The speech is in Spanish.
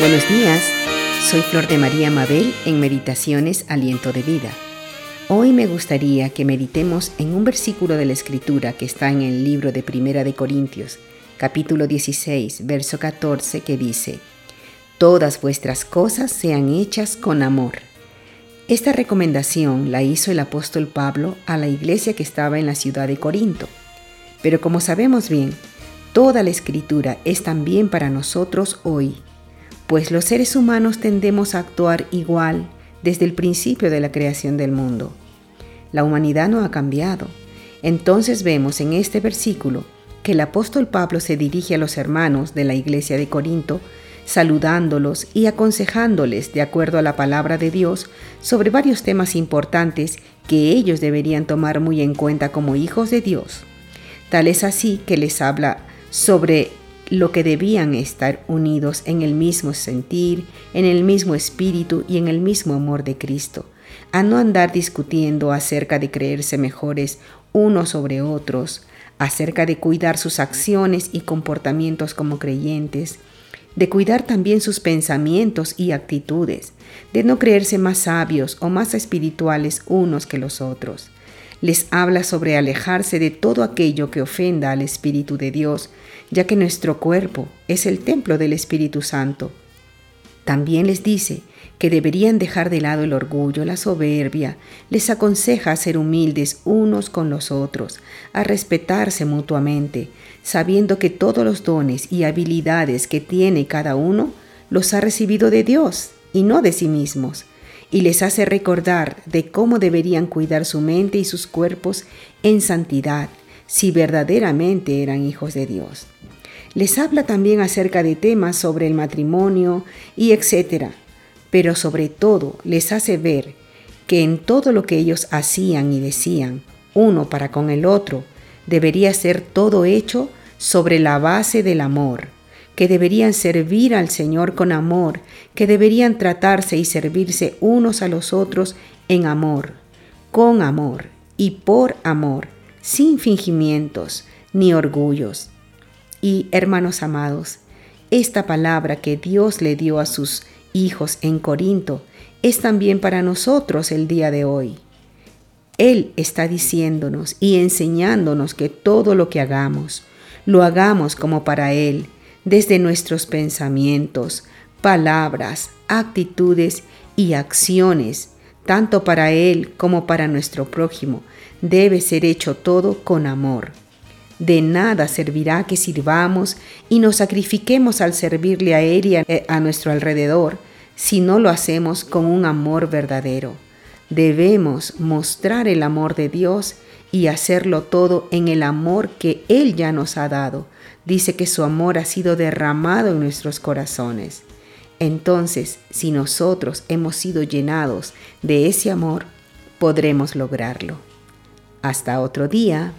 Buenos días, soy Flor de María Mabel en Meditaciones Aliento de Vida. Hoy me gustaría que meditemos en un versículo de la Escritura que está en el libro de Primera de Corintios, capítulo 16, verso 14, que dice, Todas vuestras cosas sean hechas con amor. Esta recomendación la hizo el apóstol Pablo a la iglesia que estaba en la ciudad de Corinto. Pero como sabemos bien, toda la escritura es también para nosotros hoy pues los seres humanos tendemos a actuar igual desde el principio de la creación del mundo. La humanidad no ha cambiado. Entonces vemos en este versículo que el apóstol Pablo se dirige a los hermanos de la iglesia de Corinto, saludándolos y aconsejándoles de acuerdo a la palabra de Dios sobre varios temas importantes que ellos deberían tomar muy en cuenta como hijos de Dios. Tal es así que les habla sobre lo que debían estar unidos en el mismo sentir, en el mismo espíritu y en el mismo amor de Cristo, a no andar discutiendo acerca de creerse mejores unos sobre otros, acerca de cuidar sus acciones y comportamientos como creyentes, de cuidar también sus pensamientos y actitudes, de no creerse más sabios o más espirituales unos que los otros les habla sobre alejarse de todo aquello que ofenda al Espíritu de Dios, ya que nuestro cuerpo es el templo del Espíritu Santo. También les dice que deberían dejar de lado el orgullo, la soberbia, les aconseja a ser humildes unos con los otros, a respetarse mutuamente, sabiendo que todos los dones y habilidades que tiene cada uno los ha recibido de Dios y no de sí mismos y les hace recordar de cómo deberían cuidar su mente y sus cuerpos en santidad si verdaderamente eran hijos de Dios. Les habla también acerca de temas sobre el matrimonio y etcétera, pero sobre todo les hace ver que en todo lo que ellos hacían y decían, uno para con el otro, debería ser todo hecho sobre la base del amor que deberían servir al Señor con amor, que deberían tratarse y servirse unos a los otros en amor, con amor y por amor, sin fingimientos ni orgullos. Y hermanos amados, esta palabra que Dios le dio a sus hijos en Corinto es también para nosotros el día de hoy. Él está diciéndonos y enseñándonos que todo lo que hagamos, lo hagamos como para Él, desde nuestros pensamientos, palabras, actitudes y acciones, tanto para Él como para nuestro prójimo, debe ser hecho todo con amor. De nada servirá que sirvamos y nos sacrifiquemos al servirle a Él y a, nuestro alrededor si no lo hacemos con un amor verdadero. Debemos mostrar el amor de Dios y hacerlo todo en el amor que Él ya nos ha dado. Dice que su amor ha sido derramado en nuestros corazones. Entonces, si nosotros hemos sido llenados de ese amor, podremos lograrlo. Hasta otro día.